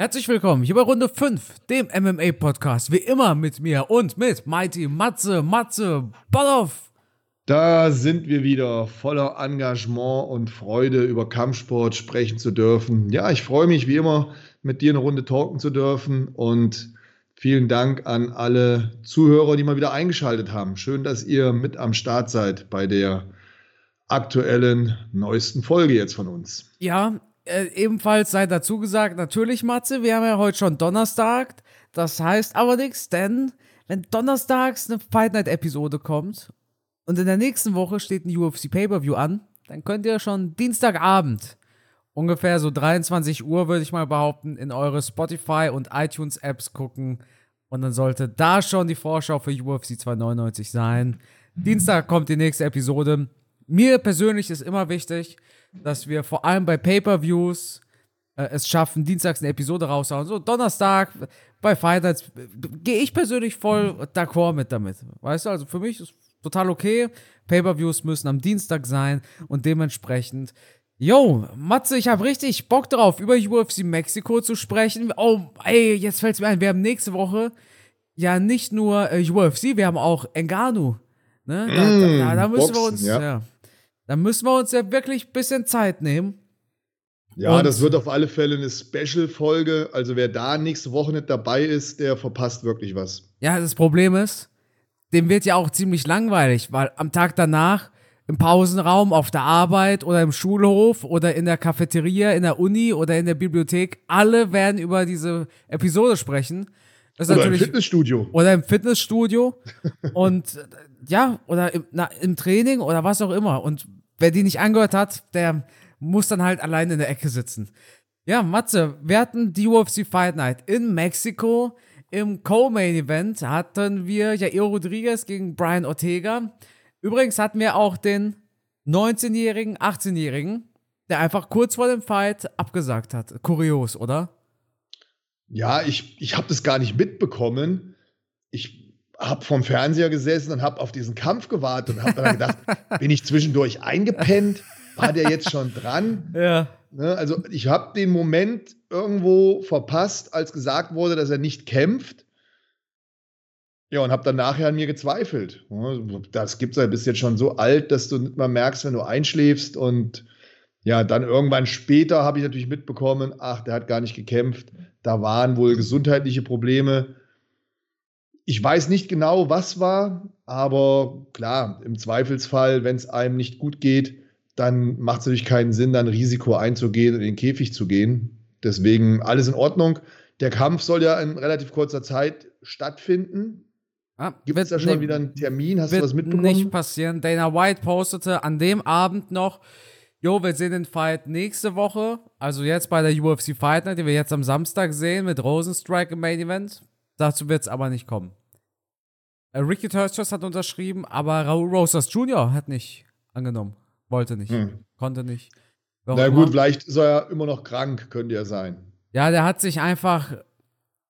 Herzlich willkommen hier bei Runde 5, dem MMA-Podcast. Wie immer mit mir und mit Mighty Matze, Matze, Balloff. Da sind wir wieder voller Engagement und Freude, über Kampfsport sprechen zu dürfen. Ja, ich freue mich wie immer, mit dir eine Runde talken zu dürfen und vielen Dank an alle Zuhörer, die mal wieder eingeschaltet haben. Schön, dass ihr mit am Start seid bei der aktuellen neuesten Folge jetzt von uns. Ja, äh, ebenfalls sei dazu gesagt, natürlich, Matze, wir haben ja heute schon Donnerstag. Das heißt aber nichts, denn wenn donnerstags eine Fight Night-Episode kommt und in der nächsten Woche steht ein UFC Pay-Per-View an, dann könnt ihr schon Dienstagabend, ungefähr so 23 Uhr, würde ich mal behaupten, in eure Spotify und iTunes-Apps gucken. Und dann sollte da schon die Vorschau für UFC 299 sein. Dienstag kommt die nächste Episode. Mir persönlich ist immer wichtig, dass wir vor allem bei Pay-Per-Views äh, es schaffen, dienstags eine Episode raushauen. So, Donnerstag bei Fight Nights gehe ich persönlich voll d'accord mit damit. Weißt du, also für mich ist total okay. Pay-Per-Views müssen am Dienstag sein und dementsprechend Yo, Matze, ich habe richtig Bock drauf, über UFC Mexiko zu sprechen. Oh, ey, jetzt fällt es mir ein, wir haben nächste Woche ja nicht nur äh, UFC, wir haben auch Engano. Ne? Da, mm, da, da, da müssen Boxen, wir uns, ja. ja. Da müssen wir uns ja wirklich ein bisschen Zeit nehmen. Ja, Und das wird auf alle Fälle eine Special-Folge. Also wer da nächste Woche nicht dabei ist, der verpasst wirklich was. Ja, das Problem ist, dem wird ja auch ziemlich langweilig, weil am Tag danach im Pausenraum, auf der Arbeit oder im Schulhof oder in der Cafeteria, in der Uni oder in der Bibliothek, alle werden über diese Episode sprechen. oder im Fitnessstudio. Oder im Fitnessstudio. Und ja, oder im, na, im Training oder was auch immer. Und wer die nicht angehört hat, der muss dann halt allein in der Ecke sitzen. Ja, Matze, wir hatten die UFC Fight Night in Mexiko. Im Co-Main Event hatten wir Jair Rodriguez gegen Brian Ortega. Übrigens hatten wir auch den 19-jährigen, 18-jährigen, der einfach kurz vor dem Fight abgesagt hat. Kurios, oder? Ja, ich, ich habe das gar nicht mitbekommen. Ich habe vom Fernseher gesessen und habe auf diesen Kampf gewartet und habe dann gedacht, bin ich zwischendurch eingepennt? War der jetzt schon dran? Ja. Ne, also ich habe den Moment irgendwo verpasst, als gesagt wurde, dass er nicht kämpft. Ja, und habe dann nachher an mir gezweifelt. Das gibt es ja bis jetzt schon so alt, dass du nicht mal merkst, wenn du einschläfst. Und ja, dann irgendwann später habe ich natürlich mitbekommen, ach, der hat gar nicht gekämpft. Da waren wohl gesundheitliche Probleme. Ich weiß nicht genau, was war, aber klar, im Zweifelsfall, wenn es einem nicht gut geht, dann macht es natürlich keinen Sinn, dann Risiko einzugehen und in den Käfig zu gehen. Deswegen alles in Ordnung. Der Kampf soll ja in relativ kurzer Zeit stattfinden. Ah, Gibt es da schon ne, wieder einen Termin? Hast du was mitbekommen? Nicht passieren. Dana White postete an dem Abend noch, Jo, wir sehen den Fight nächste Woche, also jetzt bei der UFC Fight Night, die wir jetzt am Samstag sehen mit Rosenstrike im Main Event. Dazu wird es aber nicht kommen. Äh, Ricky Turchers hat unterschrieben, aber Raul Rosas Jr. hat nicht angenommen. Wollte nicht. Hm. Konnte nicht. Warum Na gut, immer? vielleicht ist er ja immer noch krank, könnte ja sein. Ja, der hat sich einfach,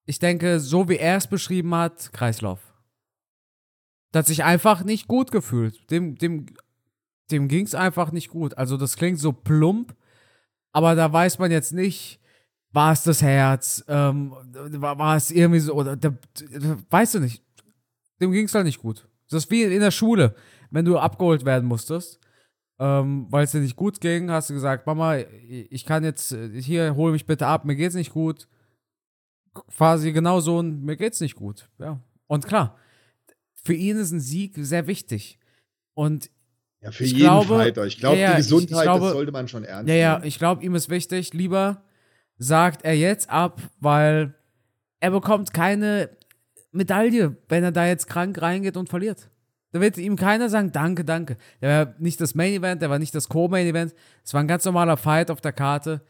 ich denke, so wie er es beschrieben hat, Kreislauf. Der hat sich einfach nicht gut gefühlt. Dem, dem, dem ging es einfach nicht gut. Also das klingt so plump, aber da weiß man jetzt nicht, war es das Herz, ähm, war, war, es irgendwie so, oder der, weißt du nicht dem ging es halt nicht gut. Das ist wie in der Schule, wenn du abgeholt werden musstest, ähm, weil es dir nicht gut ging, hast du gesagt, Mama, ich kann jetzt, hier, hol mich bitte ab, mir geht's nicht gut. Quasi genau so mir geht's nicht gut. Ja. Und klar, für ihn ist ein Sieg sehr wichtig. Und ja, für jeden glaube, Fighter. Ich glaube, ja, die Gesundheit, ich, glaube, das sollte man schon ernst nehmen. Ja, ja, ich glaube, ihm ist wichtig, lieber sagt er jetzt ab, weil er bekommt keine Medaille, wenn er da jetzt krank reingeht und verliert. Da wird ihm keiner sagen, danke, danke. Der war nicht das Main Event, der war nicht das Co-Main Event. Es war ein ganz normaler Fight auf der Karte.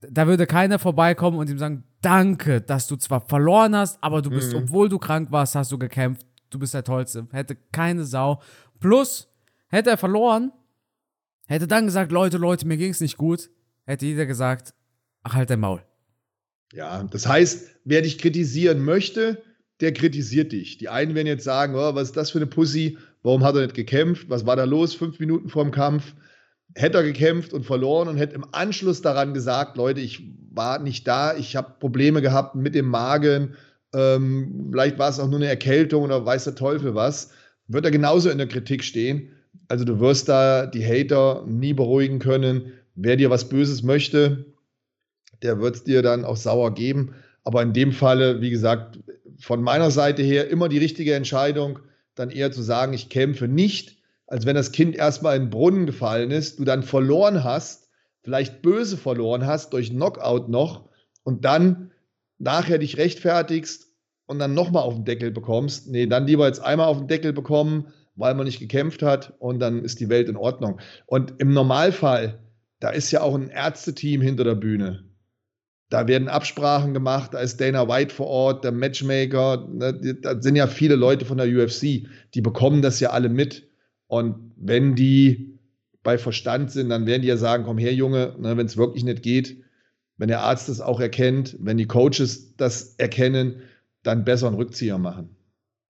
Da würde keiner vorbeikommen und ihm sagen, danke, dass du zwar verloren hast, aber du bist, mhm. obwohl du krank warst, hast du gekämpft. Du bist der Tollste. Hätte keine Sau. Plus, hätte er verloren, hätte dann gesagt, Leute, Leute, mir ging es nicht gut, hätte jeder gesagt, ach, halt dein Maul. Ja, das heißt, wer dich kritisieren möchte, der kritisiert dich. Die einen werden jetzt sagen, oh, was ist das für eine Pussy? Warum hat er nicht gekämpft? Was war da los? Fünf Minuten vorm Kampf. hätte er gekämpft und verloren und hätte im Anschluss daran gesagt, Leute, ich war nicht da, ich habe Probleme gehabt mit dem Magen, ähm, vielleicht war es auch nur eine Erkältung oder weiß der Teufel was, wird er genauso in der Kritik stehen. Also du wirst da die Hater nie beruhigen können. Wer dir was Böses möchte, der wird es dir dann auch sauer geben. Aber in dem Falle, wie gesagt, von meiner Seite her immer die richtige Entscheidung, dann eher zu sagen, ich kämpfe nicht, als wenn das Kind erstmal in den Brunnen gefallen ist, du dann verloren hast, vielleicht böse verloren hast, durch Knockout noch und dann nachher dich rechtfertigst und dann nochmal auf den Deckel bekommst. Nee, dann lieber jetzt einmal auf den Deckel bekommen, weil man nicht gekämpft hat und dann ist die Welt in Ordnung. Und im Normalfall, da ist ja auch ein Ärzteteam hinter der Bühne. Da werden Absprachen gemacht, da ist Dana White vor Ort, der Matchmaker, ne, da sind ja viele Leute von der UFC, die bekommen das ja alle mit. Und wenn die bei Verstand sind, dann werden die ja sagen, komm her, Junge, ne, wenn es wirklich nicht geht, wenn der Arzt das auch erkennt, wenn die Coaches das erkennen, dann besser einen Rückzieher machen.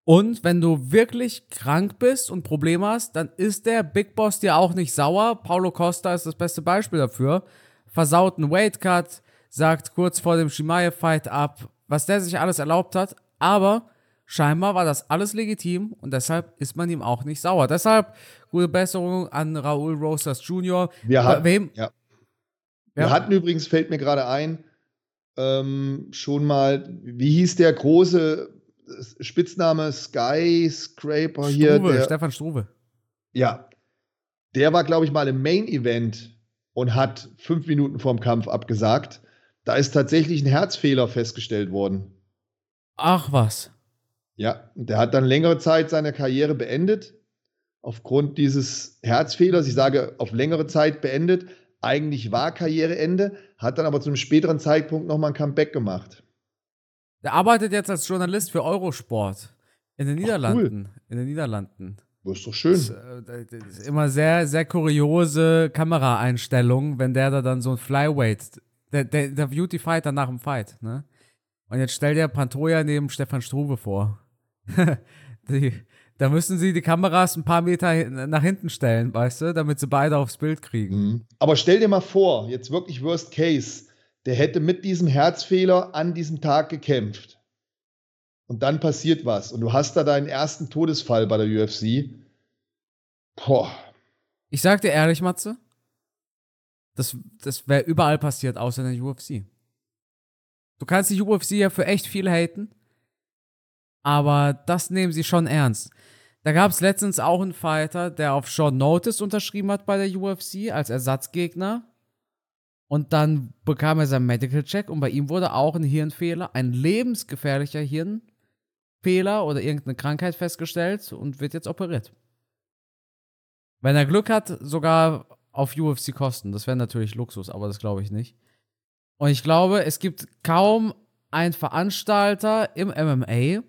Und wenn du wirklich krank bist und Probleme hast, dann ist der Big Boss dir auch nicht sauer. Paulo Costa ist das beste Beispiel dafür. Versaut einen Weight Cut, sagt kurz vor dem Shimaev-Fight ab, was der sich alles erlaubt hat. Aber scheinbar war das alles legitim und deshalb ist man ihm auch nicht sauer. Deshalb gute Besserung an Raul Rosas Jr. Wir, hat, wem, ja. Wir hatten übrigens, fällt mir gerade ein, ähm, schon mal, wie hieß der große Spitzname Skyscraper hier? Der, Stefan Struve. Ja, der war, glaube ich, mal im Main Event und hat fünf Minuten vorm Kampf abgesagt. Da ist tatsächlich ein Herzfehler festgestellt worden. Ach was. Ja, der hat dann längere Zeit seine Karriere beendet. Aufgrund dieses Herzfehlers, ich sage auf längere Zeit beendet, eigentlich war Karriereende, hat dann aber zu einem späteren Zeitpunkt nochmal ein Comeback gemacht. Der arbeitet jetzt als Journalist für Eurosport in den Niederlanden. Ach, cool. In den Niederlanden. Das ist doch schön. Das, äh, das ist immer sehr, sehr kuriose Kameraeinstellungen, wenn der da dann so ein Flyweight, der, der interviewt die Fighter nach dem Fight, ne? Und jetzt stell dir Pantoja neben Stefan Struve vor. die, da müssen sie die Kameras ein paar Meter nach hinten stellen, weißt du, damit sie beide aufs Bild kriegen. Mhm. Aber stell dir mal vor, jetzt wirklich Worst Case, der hätte mit diesem Herzfehler an diesem Tag gekämpft. Und dann passiert was. Und du hast da deinen ersten Todesfall bei der UFC. Boah. Ich sag dir ehrlich, Matze, das, das wäre überall passiert, außer in der UFC. Du kannst die UFC ja für echt viel haten, aber das nehmen sie schon ernst. Da gab es letztens auch einen Fighter, der auf Short Notice unterschrieben hat bei der UFC als Ersatzgegner. Und dann bekam er seinen Medical Check und bei ihm wurde auch ein Hirnfehler, ein lebensgefährlicher Hirnfehler oder irgendeine Krankheit festgestellt und wird jetzt operiert. Wenn er Glück hat, sogar auf UFC-Kosten. Das wäre natürlich Luxus, aber das glaube ich nicht. Und ich glaube, es gibt kaum einen Veranstalter im MMA,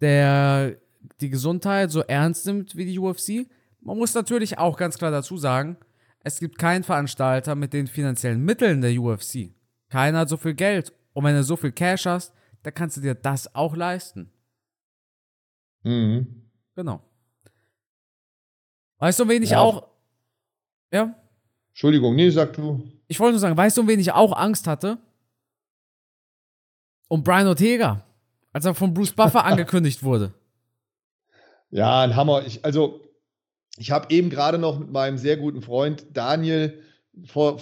der die Gesundheit so ernst nimmt wie die UFC. Man muss natürlich auch ganz klar dazu sagen, es gibt keinen Veranstalter mit den finanziellen Mitteln der UFC. Keiner hat so viel Geld. Und wenn du so viel Cash hast, dann kannst du dir das auch leisten. Mhm. Genau. Weißt du, wen ich ja. auch. Ja? Entschuldigung, nee, sag du. Ich wollte nur sagen, weißt du, wen ich auch Angst hatte? Um Brian Ortega, als er von Bruce Buffer angekündigt wurde. Ja, ein Hammer. Ich, also, ich habe eben gerade noch mit meinem sehr guten Freund Daniel, vor,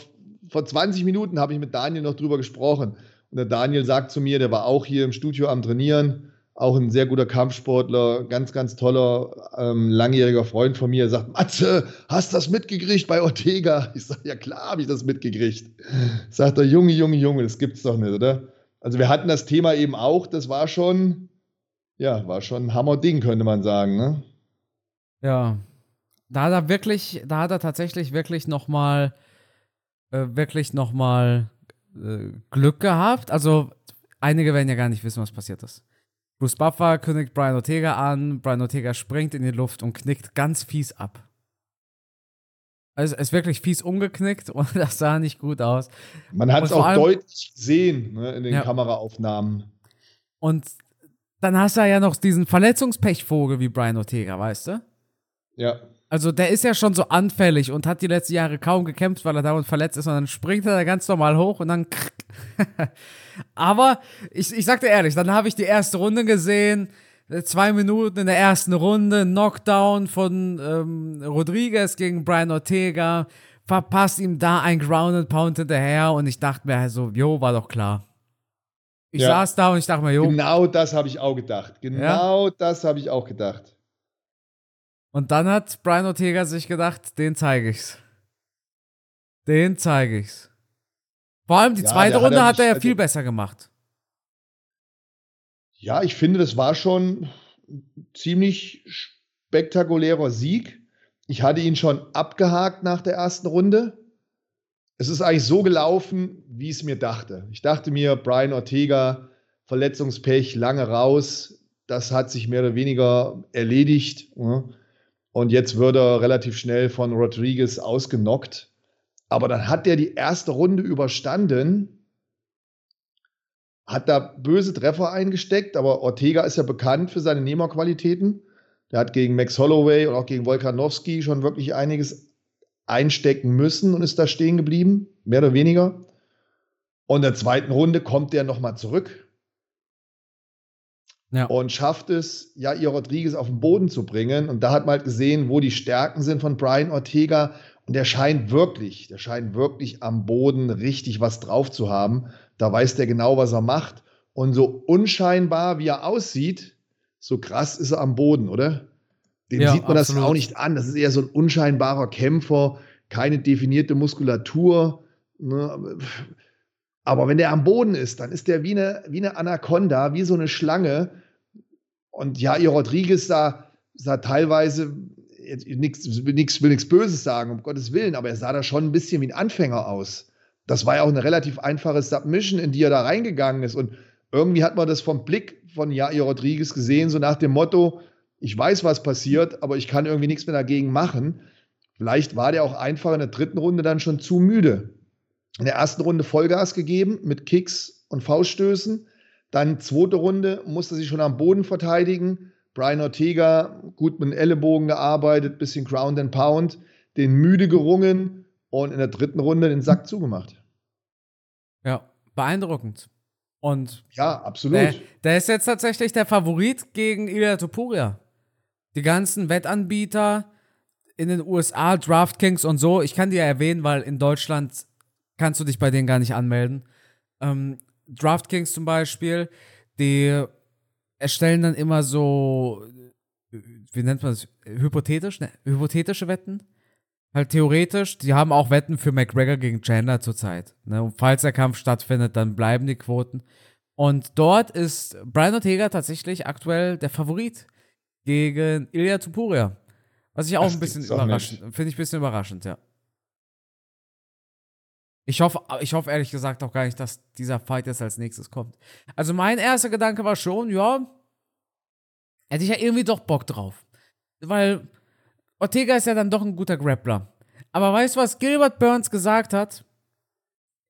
vor 20 Minuten habe ich mit Daniel noch drüber gesprochen. Und der Daniel sagt zu mir, der war auch hier im Studio am Trainieren, auch ein sehr guter Kampfsportler, ganz, ganz toller, ähm, langjähriger Freund von mir. Sagt, Matze, hast du das mitgekriegt bei Ortega? Ich sage, ja klar habe ich das mitgekriegt. Sagt er, Junge, Junge, Junge, das gibt's doch nicht, oder? Also wir hatten das Thema eben auch, das war schon, ja, war schon ein Hammer-Ding, könnte man sagen, ne? Ja. Da hat er wirklich, da hat er tatsächlich wirklich nochmal, äh, wirklich nochmal äh, Glück gehabt. Also, einige werden ja gar nicht wissen, was passiert ist. Bruce Buffer kündigt Brian Ortega an, Brian Ortega springt in die Luft und knickt ganz fies ab. Also es ist wirklich fies umgeknickt und das sah nicht gut aus. Man hat es auch allem, deutlich gesehen ne, in den ja. Kameraaufnahmen. Und dann hast du ja noch diesen Verletzungspechvogel wie Brian Ortega, weißt du? Ja. Also der ist ja schon so anfällig und hat die letzten Jahre kaum gekämpft, weil er dauernd verletzt ist und dann springt er da ganz normal hoch und dann. Aber ich, ich sag dir ehrlich, dann habe ich die erste Runde gesehen, zwei Minuten in der ersten Runde, Knockdown von ähm, Rodriguez gegen Brian Ortega, verpasst ihm da ein Grounded Pound hinterher und ich dachte mir so, jo, war doch klar. Ich ja. saß da und ich dachte mir, jo. Genau das habe ich auch gedacht. Genau ja? das habe ich auch gedacht. Und dann hat Brian Ortega sich gedacht, den zeige ich's. Den zeige ich's. Vor allem die ja, zweite Runde hat er, hat er ja viel besser gemacht. Ja, ich finde, das war schon ein ziemlich spektakulärer Sieg. Ich hatte ihn schon abgehakt nach der ersten Runde. Es ist eigentlich so gelaufen, wie ich es mir dachte. Ich dachte mir, Brian Ortega, Verletzungspech, lange raus. Das hat sich mehr oder weniger erledigt. Und jetzt wird er relativ schnell von Rodriguez ausgenockt. Aber dann hat er die erste Runde überstanden, hat da böse Treffer eingesteckt, aber Ortega ist ja bekannt für seine Nehmerqualitäten. Der hat gegen Max Holloway und auch gegen Volkanowski schon wirklich einiges einstecken müssen und ist da stehen geblieben, mehr oder weniger. Und in der zweiten Runde kommt der nochmal zurück ja. und schafft es, ja, ihr Rodriguez auf den Boden zu bringen. Und da hat man halt gesehen, wo die Stärken sind von Brian Ortega. Und der scheint wirklich, der scheint wirklich am Boden richtig was drauf zu haben. Da weiß der genau, was er macht. Und so unscheinbar, wie er aussieht, so krass ist er am Boden, oder? Den ja, sieht man absolut. das auch nicht an. Das ist eher so ein unscheinbarer Kämpfer, keine definierte Muskulatur. Ne? Aber wenn der am Boden ist, dann ist der wie eine, wie eine Anaconda, wie so eine Schlange. Und ja, ihr Rodriguez sah, sah teilweise, nix, will nichts Böses sagen, um Gottes Willen, aber er sah da schon ein bisschen wie ein Anfänger aus. Das war ja auch eine relativ einfache Submission, in die er da reingegangen ist. Und irgendwie hat man das vom Blick von Jair Rodriguez gesehen, so nach dem Motto, ich weiß, was passiert, aber ich kann irgendwie nichts mehr dagegen machen. Vielleicht war der auch einfach in der dritten Runde dann schon zu müde in der ersten Runde Vollgas gegeben mit Kicks und Fauststößen. Dann zweite Runde musste sich schon am Boden verteidigen. Brian Ortega gut mit dem Ellenbogen gearbeitet, bisschen Ground and Pound, den müde gerungen und in der dritten Runde den Sack zugemacht. Ja, beeindruckend. Und ja, absolut. Der, der ist jetzt tatsächlich der Favorit gegen Ilya Topuria. Die ganzen Wettanbieter in den USA, DraftKings und so, ich kann die ja erwähnen, weil in Deutschland kannst du dich bei denen gar nicht anmelden. Ähm, DraftKings zum Beispiel, die erstellen dann immer so, wie nennt man das, hypothetisch, ne? hypothetische Wetten. Halt theoretisch, die haben auch Wetten für McGregor gegen Chandler zurzeit. Ne? Und falls der Kampf stattfindet, dann bleiben die Quoten. Und dort ist Brian Ortega tatsächlich aktuell der Favorit gegen Ilya Tupuria. Was ich auch das ein bisschen überraschend, finde ich ein bisschen überraschend, ja. Ich hoffe, ich hoffe ehrlich gesagt auch gar nicht, dass dieser Fight jetzt als nächstes kommt. Also mein erster Gedanke war schon, ja, hätte ich ja irgendwie doch Bock drauf. Weil Ortega ist ja dann doch ein guter Grappler. Aber weißt du, was Gilbert Burns gesagt hat?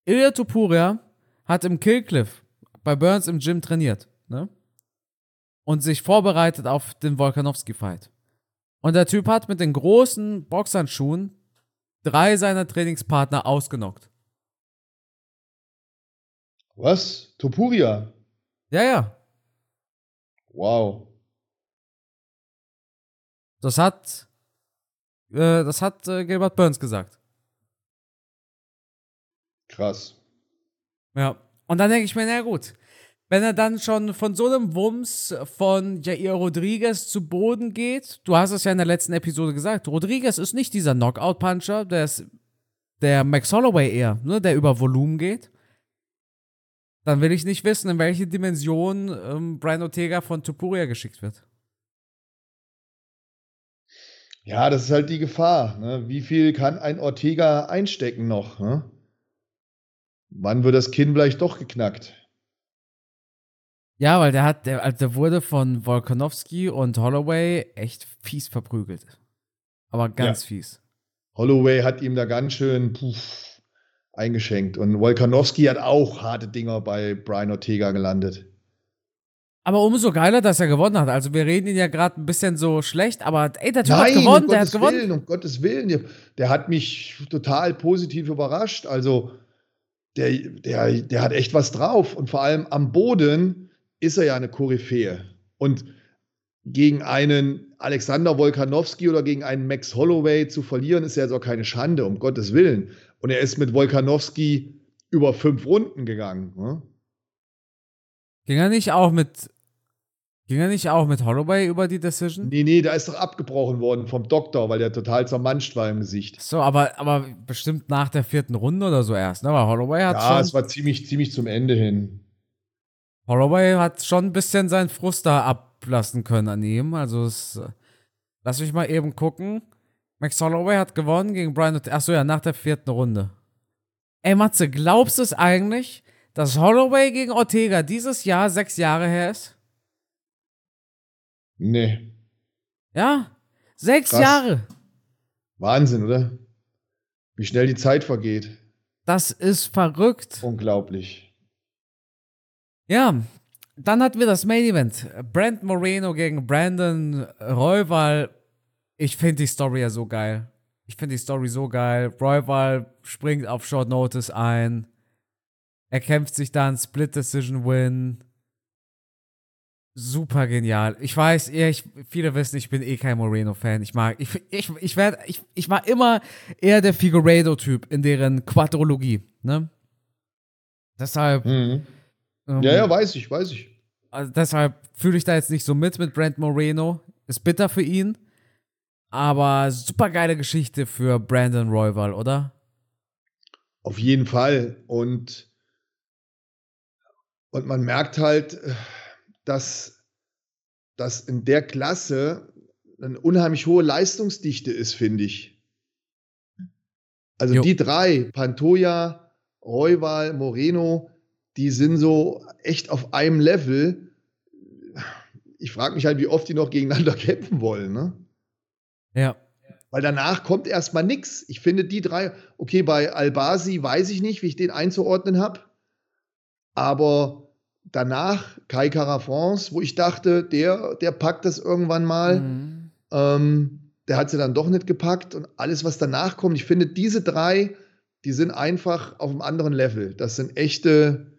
Ilya Tupuria hat im Killcliff bei Burns im Gym trainiert, ne? Und sich vorbereitet auf den Volkanowski-Fight. Und der Typ hat mit den großen Boxhandschuhen drei seiner Trainingspartner ausgenockt. Was? Topuria? Ja, ja. Wow. Das hat, äh, das hat äh, Gilbert Burns gesagt. Krass. Ja. Und dann denke ich mir, na gut, wenn er dann schon von so einem Wumms von Jair Rodriguez zu Boden geht, du hast es ja in der letzten Episode gesagt, Rodriguez ist nicht dieser Knockout-Puncher, der ist der Max Holloway eher, ne, der über Volumen geht dann will ich nicht wissen, in welche Dimension ähm, Brian Ortega von Tupuria geschickt wird. Ja, das ist halt die Gefahr. Ne? Wie viel kann ein Ortega einstecken noch? Ne? Wann wird das Kinn vielleicht doch geknackt? Ja, weil der hat, der, also der wurde von Volkanovski und Holloway echt fies verprügelt. Aber ganz ja. fies. Holloway hat ihm da ganz schön, puff, eingeschenkt. Und Wolkanowski hat auch harte Dinger bei Brian Ortega gelandet. Aber umso geiler, dass er gewonnen hat. Also wir reden ihn ja gerade ein bisschen so schlecht, aber ey, der Typ Nein, hat gewonnen, um der Gottes hat gewonnen. Willen, um Gottes Willen. Der, hat mich total positiv überrascht. Also, der, der, der hat echt was drauf. Und vor allem am Boden ist er ja eine Koryphäe. Und gegen einen Alexander Wolkanowski oder gegen einen Max Holloway zu verlieren, ist ja jetzt auch keine Schande, um Gottes Willen. Und er ist mit Wolkanowski über fünf Runden gegangen. Ne? Ging er nicht auch mit Ging er nicht auch mit Holloway über die Decision? Nee, nee, da ist doch abgebrochen worden vom Doktor, weil der total zermanscht war im Gesicht. So, aber, aber bestimmt nach der vierten Runde oder so erst, ne? Weil Holloway hat Ja, schon. es war ziemlich, ziemlich zum Ende hin. Holloway hat schon ein bisschen seinen Frust da ablassen können an ihm. Also es, lass mich mal eben gucken. Max Holloway hat gewonnen gegen Brian. Achso, ja, nach der vierten Runde. Ey, Matze, glaubst du es eigentlich, dass Holloway gegen Ortega dieses Jahr sechs Jahre her ist? Nee. Ja? Sechs Krass. Jahre. Wahnsinn, oder? Wie schnell die Zeit vergeht. Das ist verrückt. Unglaublich. Ja, dann hatten wir das Main Event. Brand Moreno gegen Brandon Royval. Ich finde die Story ja so geil. Ich finde die Story so geil. Royval springt auf Short Notice ein. Er kämpft sich dann Split Decision Win. Super genial. Ich weiß, ich, viele wissen, ich bin eh kein Moreno-Fan. Ich mag, ich, ich, ich werde, ich, ich war immer eher der Figueredo-Typ in deren Quadrologie, ne? Deshalb, Mhm. Ähm, Ja, ja, weiß ich, weiß ich. also deshalb fühle ich da jetzt nicht so mit mit Brent Moreno. Ist bitter für ihn. Aber super geile Geschichte für Brandon Royval, oder? Auf jeden Fall. Und, und man merkt halt, äh, dass, dass in der Klasse eine unheimlich hohe Leistungsdichte ist, finde ich. Also Jo. die drei, Pantoja, Royval, Moreno, die sind so echt auf einem Level. Ich frage mich halt, wie oft die noch gegeneinander kämpfen wollen. Ne? Ja. Weil danach kommt erstmal nichts. Ich finde die drei, okay, bei Albasi weiß ich nicht, wie ich den einzuordnen habe. Aber danach Kai Carafrance, wo ich dachte, der, der packt das irgendwann mal. Mhm. Ähm, der hat sie dann doch nicht gepackt. Und alles, was danach kommt, ich finde, diese drei, die sind einfach auf einem anderen Level. Das sind echte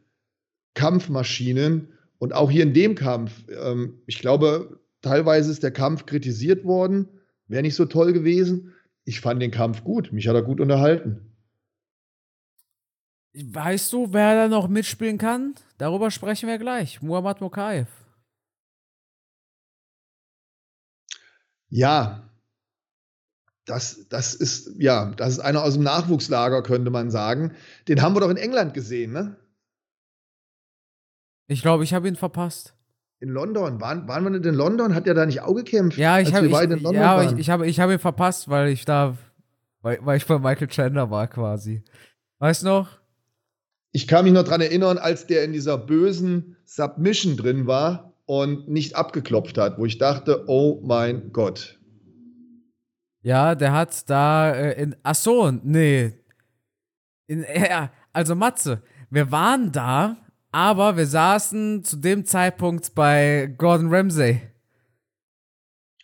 Kampfmaschinen. Und auch hier in dem Kampf, ähm, ich glaube, teilweise ist der Kampf kritisiert worden. Wäre nicht so toll gewesen. Ich fand den Kampf gut. Mich hat er gut unterhalten. Weißt du, wer da noch mitspielen kann? Darüber sprechen wir gleich. Muhammad Mokaev. Ja, das, das ist, ja, das ist einer aus dem Nachwuchslager, könnte man sagen. Den haben wir doch in England gesehen, ne? Ich glaube, ich habe ihn verpasst. In London. Waren, waren wir nicht in London? Hat er da nicht auch gekämpft? Ja, ich habe ich, ja, ich, ich habe ich habe ihn verpasst, weil ich da weil, weil ich bei Michael Chandler war quasi. Weißt du noch? Ich kann mich noch dran erinnern, als der in dieser bösen Submission drin war und nicht abgeklopft hat, wo ich dachte, oh mein Gott. Ja, der hat da äh, in Ach so, nee. In, also Matze, wir waren da, aber wir saßen zu dem Zeitpunkt bei Gordon Ramsay.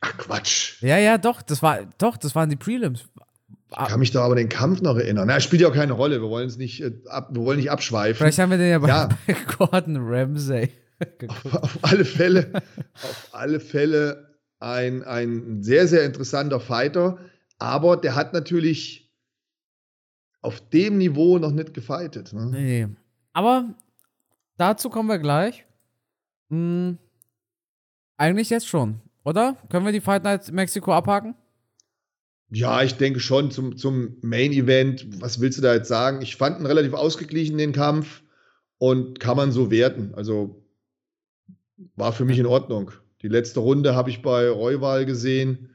Ach Quatsch. Ja, ja, doch, das war doch, das waren die Prelims. Ich kann mich doch aber an den Kampf noch erinnern. Na, spielt ja auch keine Rolle. Wir wollen es nicht, äh, ab, wir wollen nicht abschweifen. Vielleicht haben wir den ja bei, Ja. bei Gordon Ramsay geguckt. auf alle Fälle, auf alle Fälle ein, ein sehr, sehr interessanter Fighter. Aber der hat natürlich auf dem Niveau noch nicht gefightet. Ne? Nee. Aber dazu kommen wir gleich. Hm, eigentlich jetzt schon, oder? Können wir die Fight Night Mexiko abhaken? Ja, ich denke schon zum, zum Main Event. Was willst du da jetzt sagen? Ich fand ihn relativ ausgeglichen, den Kampf. Und kann man so werten. Also war für mich in Ordnung. Die letzte Runde habe ich bei Royval gesehen.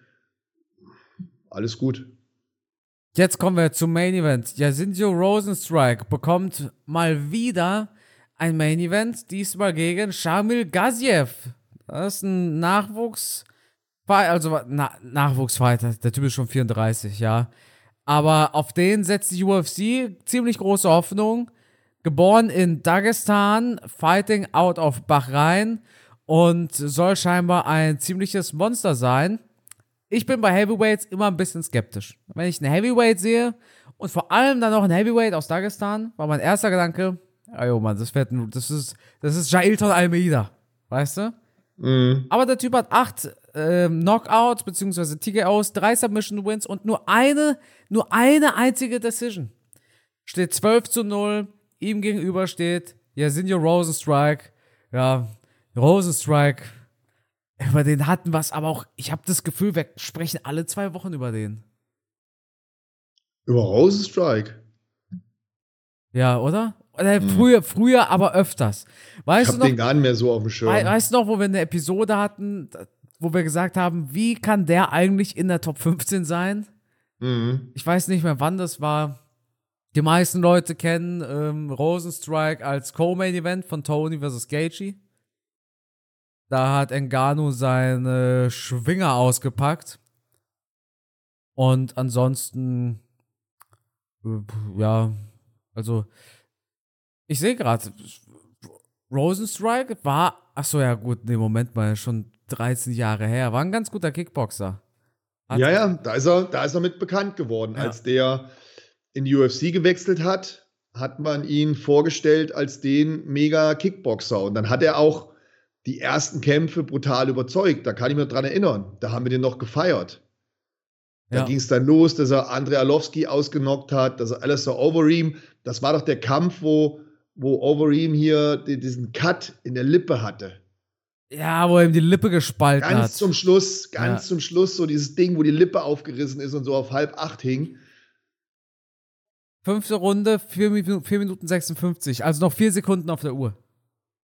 Alles gut. Jetzt kommen wir zum Main Event. Jacinto Rosenstrike bekommt mal wieder ein Main Event, diesmal gegen Shamil Gaziev. Das ist ein Nachwuchs, also Na Nachwuchsfighter. Der Typ ist schon 34, ja. Aber auf den setzt die UFC ziemlich große Hoffnung. Geboren in Dagestan, fighting out of Bahrain und soll scheinbar ein ziemliches Monster sein. Ich bin bei Heavyweights immer ein bisschen skeptisch. Wenn ich einen Heavyweight sehe und vor allem dann noch ein Heavyweight aus Dagestan, war mein erster Gedanke, oh Mann, das, wird das ist, das ist Jailton Almeida, weißt du? Mhm. Aber der Typ hat acht äh, Knockouts bzw. TKOs, drei Submission Wins und nur eine, nur eine einzige Decision. Steht 12 zu 0, ihm gegenüber steht Yasinio Rosenstrike. Ja, Rosenstrike, über den hatten wir es, aber auch, ich habe das Gefühl, wir sprechen alle zwei Wochen über den. Über Rosenstrike? Ja, oder? Oder hm. Früher, früher, aber öfters. Weißt ich hab den gar nicht mehr so auf dem Schirm. Weißt du noch, wo wir eine Episode hatten, wo wir gesagt haben, wie kann der eigentlich in der Top 15 sein? Mhm. Ich weiß nicht mehr, wann das war. Die meisten Leute kennen ähm, Rosenstrike als Co-Main-Event von Tony vs. Gaethje. Da hat Engano seine Schwinger ausgepackt. Und ansonsten, äh, ja, also, ich sehe gerade, Rosenstrike war, ach so, ja gut, nee, Moment mal, schon 13 Jahre her, war ein ganz guter Kickboxer. Hat ja, ja, da ist er, da ist er mit bekannt geworden. Ja. Als der in die UFC gewechselt hat, hat man ihn vorgestellt als den mega Kickboxer. Und dann hat er auch die ersten Kämpfe brutal überzeugt. Da kann ich mich dran erinnern. Da haben wir den noch gefeiert. Da ja. ging es dann los, dass er Andrei Arlovski ausgenockt hat, dass er Alistair Overeem, das war doch der Kampf, wo, wo Overeem hier diesen Cut in der Lippe hatte. Ja, wo er ihm die Lippe gespalten ganz hat. Ganz zum Schluss, ganz ja. zum Schluss, so dieses Ding, wo die Lippe aufgerissen ist und so auf halb acht hing. Fünfte Runde, vier Minuten 56, also noch vier Sekunden auf der Uhr.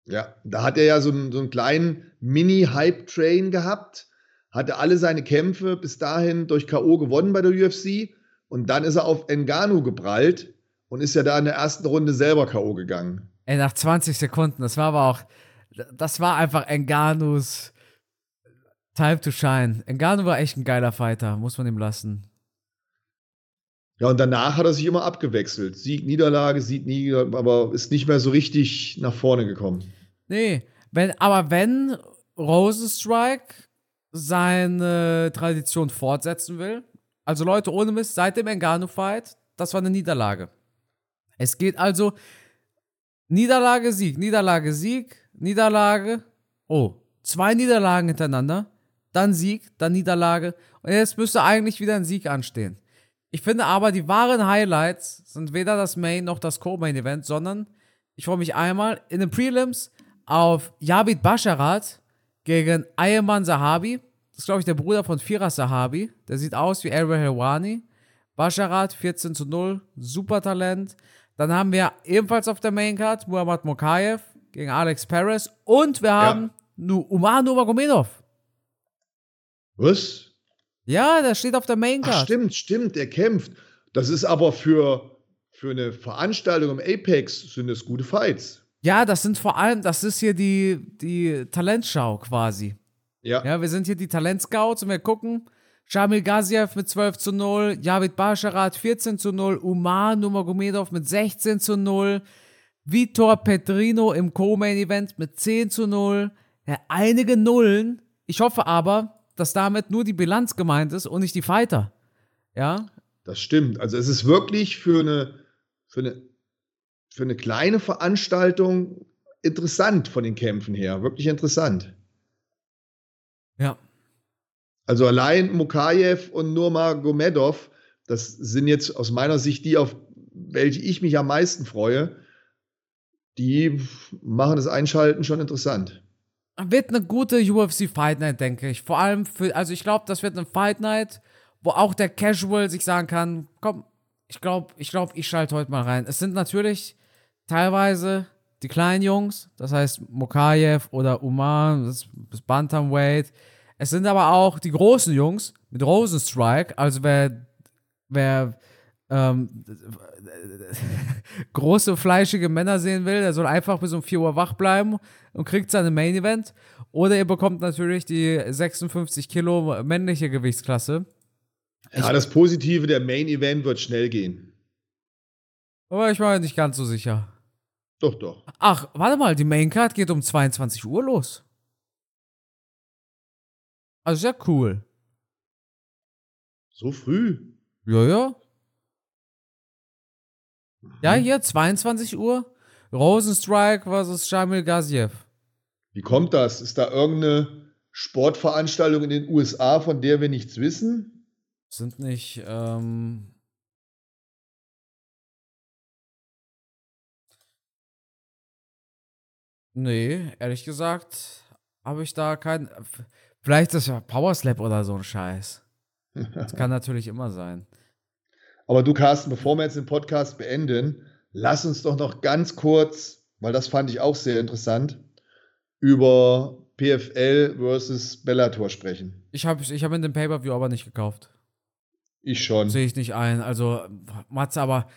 Ja, da hat er ja so einen, so einen kleinen Mini-Hype-Train gehabt, hatte alle seine Kämpfe bis dahin durch K.O. gewonnen bei der UFC und dann ist er auf Engano geprallt und ist ja da in der ersten Runde selber K.O. gegangen. Ey, nach 20 Sekunden, das war aber auch, das war einfach Enganos Time to Shine. Engano war echt ein geiler Fighter, muss man ihm lassen. Ja, und danach hat er sich immer abgewechselt. Sieg, Niederlage, Sieg, Niederlage, aber ist nicht mehr so richtig nach vorne gekommen. Nee, wenn, aber wenn Rosenstrike seine Tradition fortsetzen will, also Leute, ohne Mist, seit dem Engano-Fight, das war eine Niederlage. Es geht also Niederlage, Sieg, Niederlage, Sieg, Niederlage, oh, zwei Niederlagen hintereinander, dann Sieg, dann Niederlage und jetzt müsste eigentlich wieder ein Sieg anstehen. Ich finde aber, die wahren Highlights sind weder das Main noch das Co-Main-Event, sondern ich freue mich einmal in den Prelims auf Yabit Basharat gegen Ayman Sahabi. Das ist, glaube ich, der Bruder von Firas Sahabi. Der sieht aus wie Ariel Helwani. Basharat 14 zu 0, super Talent. Dann haben wir ebenfalls auf der Maincard Muhammad Mokayev gegen Alex Perez und wir haben ja. Umar Nurmagomedov. Was? Ja, der steht auf der Maincard. Ach, stimmt, stimmt, der kämpft. Das ist aber für, für eine Veranstaltung im Apex sind das gute Fights. Ja, das sind vor allem, das ist hier die, die Talentschau quasi. Ja. Ja, wir sind hier die Talentscouts und wir gucken. Shamil Gaziev mit 12 zu 0, Javid Basharat 14 zu 0, Umar Numagomedov mit 16 zu 0, Vitor Petrino im Co-Main-Event mit 10 zu 0. Ja, einige Nullen. Ich hoffe aber, dass damit nur die Bilanz gemeint ist und nicht die Fighter. Ja? Das stimmt. Also es ist wirklich für eine, für eine, für eine kleine Veranstaltung interessant von den Kämpfen her. Wirklich interessant. Ja. Also allein Mukayev und Nurmagomedov, das sind jetzt aus meiner Sicht die, auf welche ich mich am meisten freue. Die machen das Einschalten schon interessant. Wird eine gute UFC Fight Night, denke ich. Vor allem für, also ich glaube, das wird eine Fight Night, wo auch der Casual sich sagen kann, komm, ich glaube, ich glaube, ich schalte heute mal rein. Es sind natürlich teilweise die kleinen Jungs, das heißt Mokayev oder Umar, das ist Bantamweight. Es sind aber auch die großen Jungs mit Rosenstrike, also wer, wer ähm, große, fleischige Männer sehen will, der soll einfach bis um 4 Uhr wach bleiben und kriegt seine Main Event. Oder ihr bekommt natürlich die 56 Kilo männliche Gewichtsklasse. Ja, das Positive, der Main Event wird schnell gehen. Aber ich war nicht ganz so sicher. Doch, doch. Ach, warte mal, die Main Card geht um 22 Uhr los. Also ja cool. So früh? Ja, ja. Ja, hier 22 Uhr. Rosenstrike versus Shamil Gaziev. Wie kommt das? Ist da irgendeine Sportveranstaltung in den USA, von der wir nichts wissen? Sind nicht, ähm Nee, ehrlich gesagt, habe ich da keinen. Vielleicht ist ja Power Slap oder so ein Scheiß. Das kann natürlich immer sein. Aber du, Carsten, bevor wir jetzt den Podcast beenden, lass uns doch noch ganz kurz, weil das fand ich auch sehr interessant, über PFL versus Bellator sprechen. Ich habe ich hab in dem Pay-Per-View aber nicht gekauft. Ich schon. Sehe ich nicht ein. Also, Matze, aber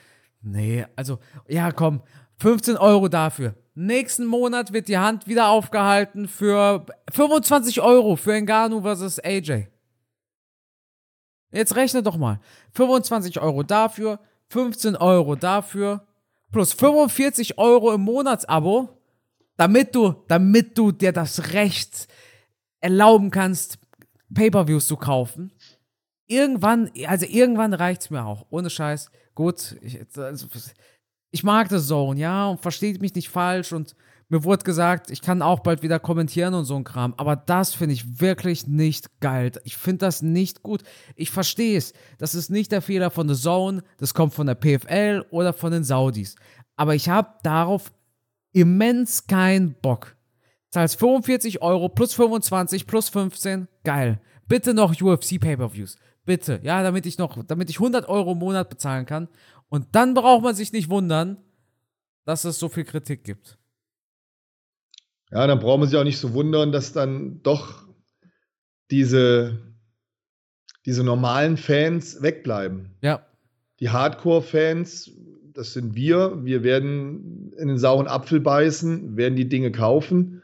nee, also, ja, komm, 15 Euro dafür. Nächsten Monat wird die Hand wieder aufgehalten für 25 Euro für Engano versus AJ. Jetzt rechne doch mal. 25 Euro dafür, 15 Euro dafür, plus 45 Euro im Monatsabo, damit du, damit du dir das Recht erlauben kannst, Pay-per-Views zu kaufen. Irgendwann, also irgendwann reicht's mir auch. Ohne Scheiß. Gut, ich, also, ich mag das Zone, ja, und versteht mich nicht falsch und mir wurde gesagt, ich kann auch bald wieder kommentieren und so ein Kram, aber das finde ich wirklich nicht geil. Ich finde das nicht gut. Ich verstehe es. Das ist nicht der Fehler von The Zone, das kommt von der PFL oder von den Saudis. Aber ich habe darauf immens keinen Bock. Zahlst 45 Euro plus 25 plus 15, geil. Bitte noch UFC Pay-per-Views. Bitte, ja, damit ich noch, damit ich 100 Euro im Monat bezahlen kann. Und dann braucht man sich nicht wundern, dass es so viel Kritik gibt. Ja, dann braucht man sich auch nicht so wundern, dass dann doch diese, diese normalen Fans wegbleiben. Ja. Die Hardcore-Fans, das sind wir, wir werden in den sauren Apfel beißen, werden die Dinge kaufen.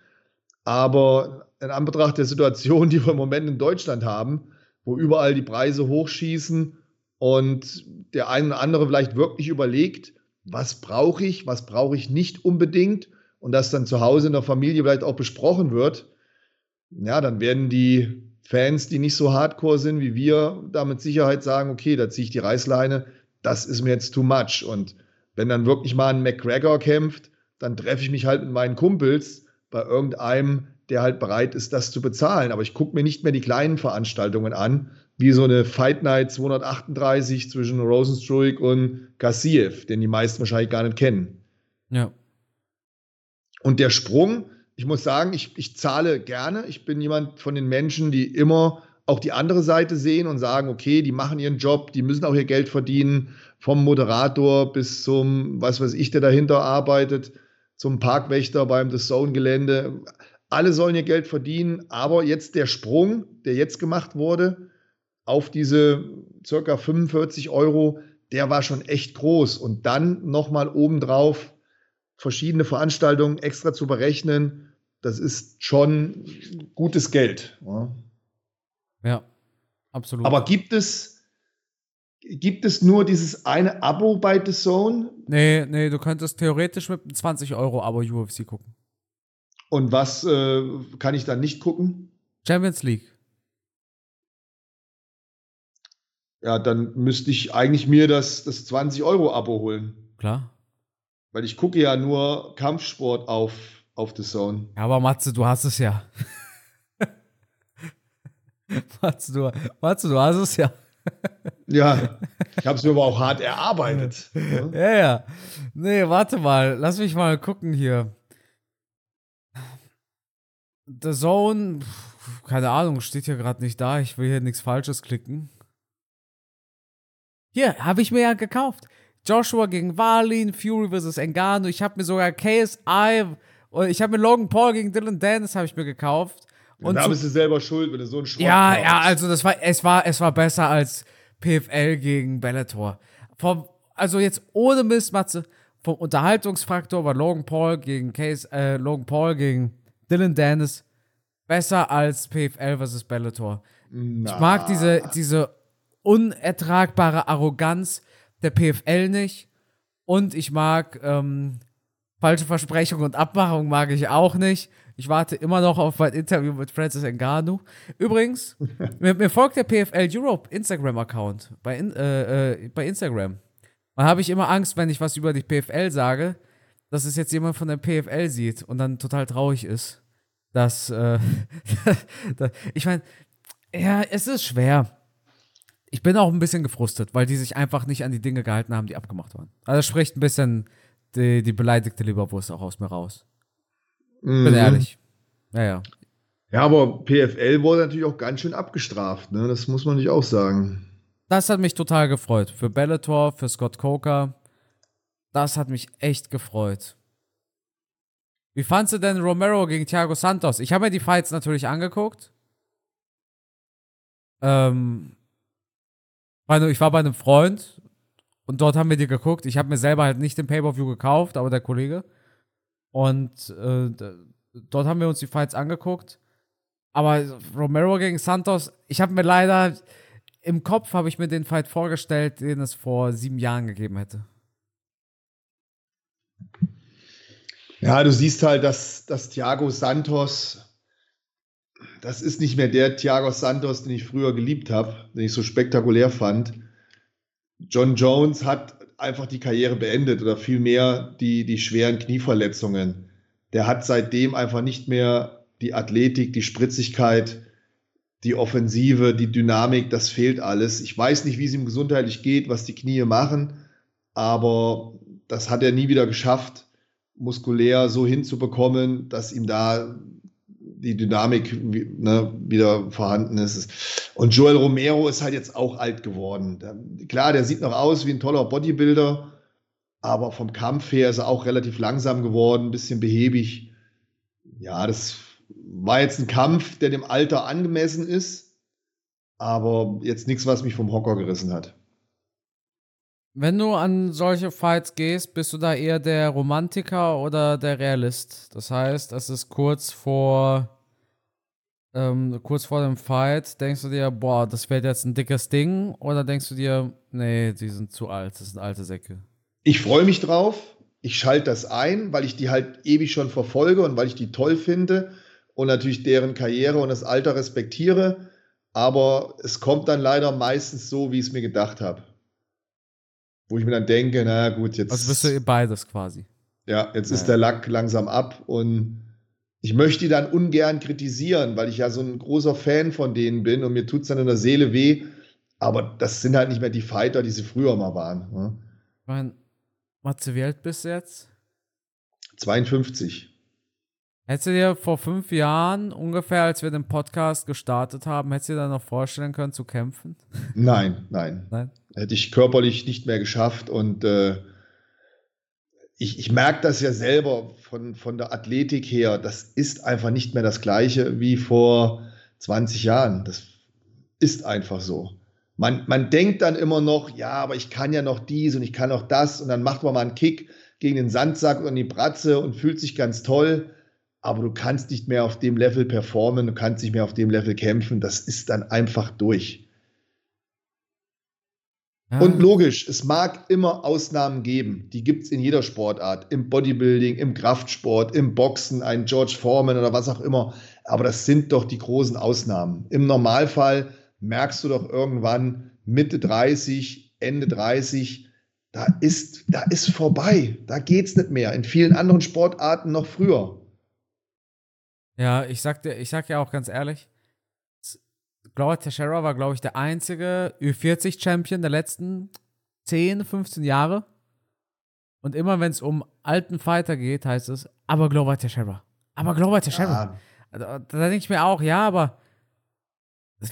Aber in Anbetracht der Situation, die wir im Moment in Deutschland haben, wo überall die Preise hochschießen und der eine oder andere vielleicht wirklich überlegt, was brauche ich, was brauche ich nicht unbedingt und das dann zu Hause in der Familie vielleicht auch besprochen wird, ja, dann werden die Fans, die nicht so hardcore sind wie wir, da mit Sicherheit sagen, okay, da ziehe ich die Reißleine, das ist mir jetzt too much. Und wenn dann wirklich mal ein McGregor kämpft, dann treffe ich mich halt mit meinen Kumpels bei irgendeinem, der halt bereit ist, das zu bezahlen. Aber ich gucke mir nicht mehr die kleinen Veranstaltungen an, wie so eine Fight Night 238 zwischen Rosenstruik und Gassiev, den die meisten wahrscheinlich gar nicht kennen. Ja. Und der Sprung, ich muss sagen, ich, ich zahle gerne. Ich bin jemand von den Menschen, die immer auch die andere Seite sehen und sagen, okay, die machen ihren Job, die müssen auch ihr Geld verdienen, vom Moderator bis zum, was weiß ich, der dahinter arbeitet, zum Parkwächter beim The Zone-Gelände. Alle sollen ihr Geld verdienen, aber jetzt der Sprung, der jetzt gemacht wurde, auf diese circa 45 Euro, der war schon echt groß. Und dann nochmal obendrauf verschiedene Veranstaltungen extra zu berechnen, das ist schon gutes Geld. Ja, ja absolut. Aber gibt es, gibt es nur dieses eine Abo bei The Zone? Nee, nee, du könntest theoretisch mit einem 20 Euro Abo UFC gucken. Und was äh, kann ich dann nicht gucken? Champions League. Ja, dann müsste ich eigentlich mir das, das 20-Euro-Abo holen. Klar. Weil ich gucke ja nur Kampfsport auf, auf The Zone. Ja, aber Matze, du hast es ja. Matze, du, Matze, du hast es ja. ja, ich habe es mir aber auch hart erarbeitet. ja. ja, ja. Nee, warte mal, lass mich mal gucken hier. The Zone, keine Ahnung, steht hier gerade nicht da. Ich will hier nichts Falsches klicken. Hier, habe ich mir ja gekauft. Joshua gegen Wallin, Fury vs. Engano. Ich habe mir sogar KSI, ich habe mir Logan Paul gegen Dylan Dennis habe ich mir gekauft. Und da bist du selber schuld, wenn du so einen Schrott Ja, kaufst. ja, also das war, es war, es war besser als PFL gegen Bellator. Vom, also jetzt ohne Mist, Matze, vom Unterhaltungsfaktor war Logan Paul gegen Case, äh, Logan Paul gegen Dylan Dennis besser als PFL vs. Bellator. Na. Ich mag diese, diese unertragbare Arroganz der PFL nicht. Und ich mag ähm, falsche Versprechung und Abmachung mag ich auch nicht. Ich warte immer noch auf mein Interview mit Francis Ngannou. Übrigens, mir, mir, folgt der PFL Europe Instagram-Account bei, in, äh, äh, bei Instagram. Da habe ich immer Angst, wenn ich was über die PFL sage, dass es jetzt jemand von der PFL sieht und dann total traurig ist. Dass, äh, ich meine, ja, es ist schwer. Ich bin auch ein bisschen gefrustet, weil die sich einfach nicht an die Dinge gehalten haben, die abgemacht waren. Also spricht ein bisschen die, die beleidigte Leberwurst auch aus mir raus. Mhm. Bin ehrlich. Ja, ja. Ja, aber PFL wurde natürlich auch ganz schön abgestraft, ne? Das muss man nicht auch sagen. Das hat mich total gefreut. Für Bellator, für Scott Coker. Das hat mich echt gefreut. Wie fandst du denn Romero gegen Thiago Santos? Ich habe mir die Fights natürlich angeguckt. Ähm, ich war bei einem Freund und dort haben wir die geguckt. Ich habe mir selber halt nicht den Pay-Per-View gekauft, aber der Kollege. Und äh, dort haben wir uns die Fights angeguckt. Aber Romero gegen Santos, ich habe mir leider im Kopf habe ich mir den Fight vorgestellt, den es vor sieben Jahren gegeben hätte. Ja, du siehst halt, dass, dass Thiago Santos, das ist nicht mehr der Thiago Santos, den ich früher geliebt habe, den ich so spektakulär fand. John Jones hat einfach die Karriere beendet oder vielmehr die, die schweren Knieverletzungen. Der hat seitdem einfach nicht mehr die Athletik, die Spritzigkeit, die Offensive, die Dynamik, das fehlt alles. Ich weiß nicht, wie es ihm gesundheitlich geht, was die Knie machen, aber das hat er nie wieder geschafft, muskulär so hinzubekommen, dass ihm da die Dynamik ne, wieder vorhanden ist. Und Joel Romero ist halt jetzt auch alt geworden. Klar, der sieht noch aus wie ein toller Bodybuilder, aber vom Kampf her ist er auch relativ langsam geworden, ein bisschen behäbig. Ja, das war jetzt ein Kampf, der dem Alter angemessen ist, aber jetzt nichts, was mich vom Hocker gerissen hat. Wenn du an solche Fights gehst, bist du da eher der Romantiker oder der Realist? Das heißt, es ist kurz vor ähm, kurz vor dem Fight, denkst du dir, boah, das wird jetzt ein dickes Ding? Oder denkst du dir, nee, die sind zu alt, das sind alte Säcke? Ich freue mich drauf. Ich schalte das ein, weil ich die halt ewig schon verfolge und weil ich die toll finde und natürlich deren Karriere und das Alter respektiere. Aber es kommt dann leider meistens so, wie ich es mir gedacht habe. Wo ich mir dann denke, na gut, jetzt. Also bist du beides quasi. Ja, jetzt ja. ist der Lack langsam ab und ich möchte die dann ungern kritisieren, weil ich ja so ein großer Fan von denen bin und mir tut es dann in der Seele weh. Aber das sind halt nicht mehr die Fighter, die sie früher mal waren. Ne? Ich meine, Matze, wie alt bist du jetzt? 52. Hättest du dir vor fünf Jahren, ungefähr als wir den Podcast gestartet haben, hättest du dir dann noch vorstellen können zu kämpfen? Nein, nein. nein? Hätte ich körperlich nicht mehr geschafft und äh, ich, ich merke das ja selber von, von der Athletik her. Das ist einfach nicht mehr das Gleiche wie vor 20 Jahren. Das ist einfach so. Man, man denkt dann immer noch, ja, aber ich kann ja noch dies und ich kann noch das und dann macht man mal einen Kick gegen den Sandsack oder die Bratze und fühlt sich ganz toll. Aber du kannst nicht mehr auf dem Level performen, du kannst nicht mehr auf dem Level kämpfen. Das ist dann einfach durch. Und logisch, es mag immer Ausnahmen geben. Die gibt es in jeder Sportart. Im Bodybuilding, im Kraftsport, im Boxen, ein George Foreman oder was auch immer. Aber das sind doch die großen Ausnahmen. Im Normalfall merkst du doch irgendwann Mitte 30, Ende 30, da ist, da ist vorbei. Da geht's nicht mehr. In vielen anderen Sportarten noch früher. Ja, ich sag dir, ich sag ja auch ganz ehrlich, Gloria Teixeira war, glaube ich, der einzige Ü40-Champion der letzten 10, 15 Jahre. Und immer wenn es um alten Fighter geht, heißt es, aber Glover Teixeira. Aber Glover Teixeira. Ja. Also, da denke ich mir auch, ja, aber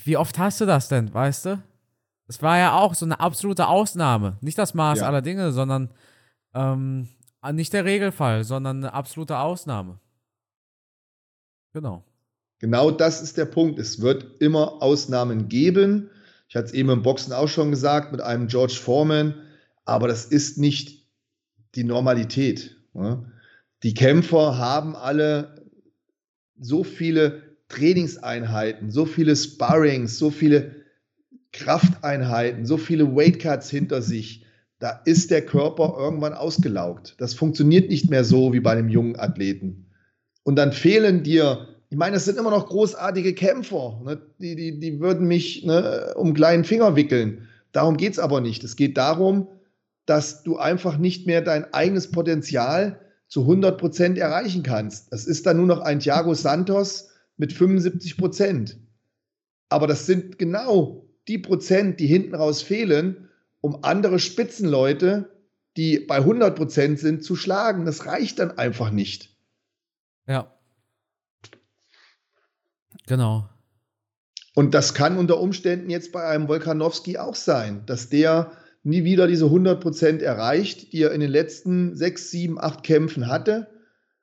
wie oft hast du das denn, weißt du? Das war ja auch so eine absolute Ausnahme. Nicht das Maß ja. aller Dinge, sondern ähm, nicht der Regelfall, sondern eine absolute Ausnahme. Genau. Genau das ist der Punkt. Es wird immer Ausnahmen geben. Ich hatte es eben im Boxen auch schon gesagt mit einem George Foreman, aber das ist nicht die Normalität. Die Kämpfer haben alle so viele Trainingseinheiten, so viele Sparrings, so viele Krafteinheiten, so viele Weightcuts hinter sich, da ist der Körper irgendwann ausgelaugt. Das funktioniert nicht mehr so wie bei einem jungen Athleten. Und dann fehlen dir, ich meine, es sind immer noch großartige Kämpfer, ne? die, die, die würden mich ne, um kleinen Finger wickeln. Darum geht es aber nicht. Es geht darum, dass du einfach nicht mehr dein eigenes Potenzial zu 100 Prozent erreichen kannst. Das ist dann nur noch ein Thiago Santos mit 75 Prozent. Aber das sind genau die Prozent, die hinten raus fehlen, um andere Spitzenleute, die bei 100 Prozent sind, zu schlagen. Das reicht dann einfach nicht. Ja. Genau. Und das kann unter Umständen jetzt bei einem Volkanowski auch sein, dass der nie wieder diese 100 Prozent erreicht, die er in den letzten sechs, sieben, acht Kämpfen hatte.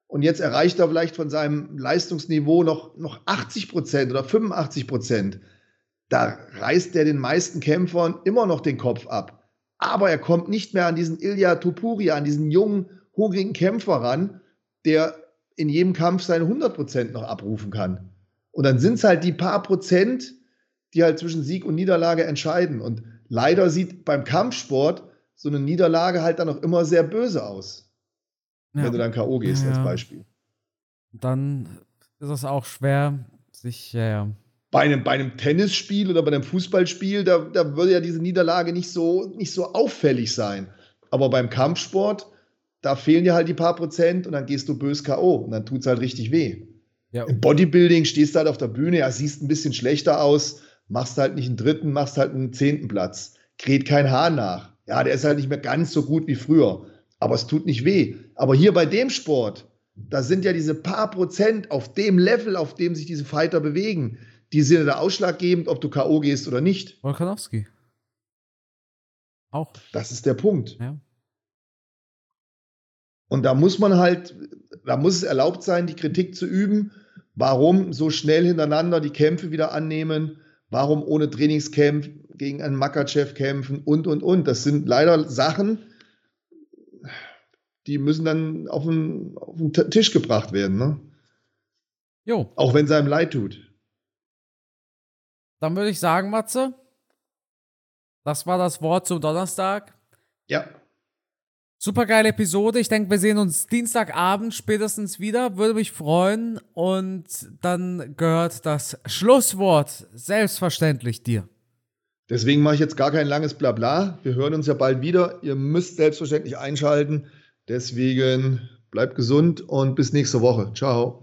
Und jetzt erreicht er vielleicht von seinem Leistungsniveau noch, noch 80 Prozent oder 85 Prozent da reißt er den meisten Kämpfern immer noch den Kopf ab. Aber er kommt nicht mehr an diesen Ilya Tupuri, an diesen jungen, hungrigen Kämpfer ran, der in jedem Kampf seine 100% noch abrufen kann. Und dann sind es halt die paar Prozent, die halt zwischen Sieg und Niederlage entscheiden. Und leider sieht beim Kampfsport so eine Niederlage halt dann auch immer sehr böse aus. Ja. Wenn du dann K.O. gehst ja, als Beispiel. Dann ist es auch schwer, sich, ja, bei einem, bei einem Tennisspiel oder bei einem Fußballspiel, da, da würde ja diese Niederlage nicht so, nicht so auffällig sein. Aber beim Kampfsport, da fehlen dir halt die paar Prozent und dann gehst du bös K.O. und dann tut es halt richtig weh. Ja. Im Bodybuilding stehst du halt auf der Bühne, ja, siehst ein bisschen schlechter aus, machst halt nicht einen dritten, machst halt einen zehnten Platz. Kräht kein Haar nach. Ja, der ist halt nicht mehr ganz so gut wie früher. Aber es tut nicht weh. Aber hier bei dem Sport, da sind ja diese paar Prozent auf dem Level, auf dem sich diese Fighter bewegen die sind da ausschlaggebend, ob du K.O. gehst oder nicht. Volkanowski. Auch. Das ist der Punkt. Ja. Und da muss man halt, da muss es erlaubt sein, die Kritik zu üben. Warum so schnell hintereinander die Kämpfe wieder annehmen? Warum ohne Trainingscamp gegen einen Makachev kämpfen? Und, und, und. Das sind leider Sachen, die müssen dann auf den, auf den Tisch gebracht werden. Ne? Jo. Auch wenn es einem leid tut. Dann würde ich sagen, Matze, das war das Wort zum Donnerstag. Ja. Super geile Episode. Ich denke, wir sehen uns Dienstagabend spätestens wieder. Würde mich freuen. Und dann gehört das Schlusswort selbstverständlich dir. Deswegen mache ich jetzt gar kein langes Blabla. Wir hören uns ja bald wieder. Ihr müsst selbstverständlich einschalten. Deswegen bleibt gesund und bis nächste Woche. Ciao.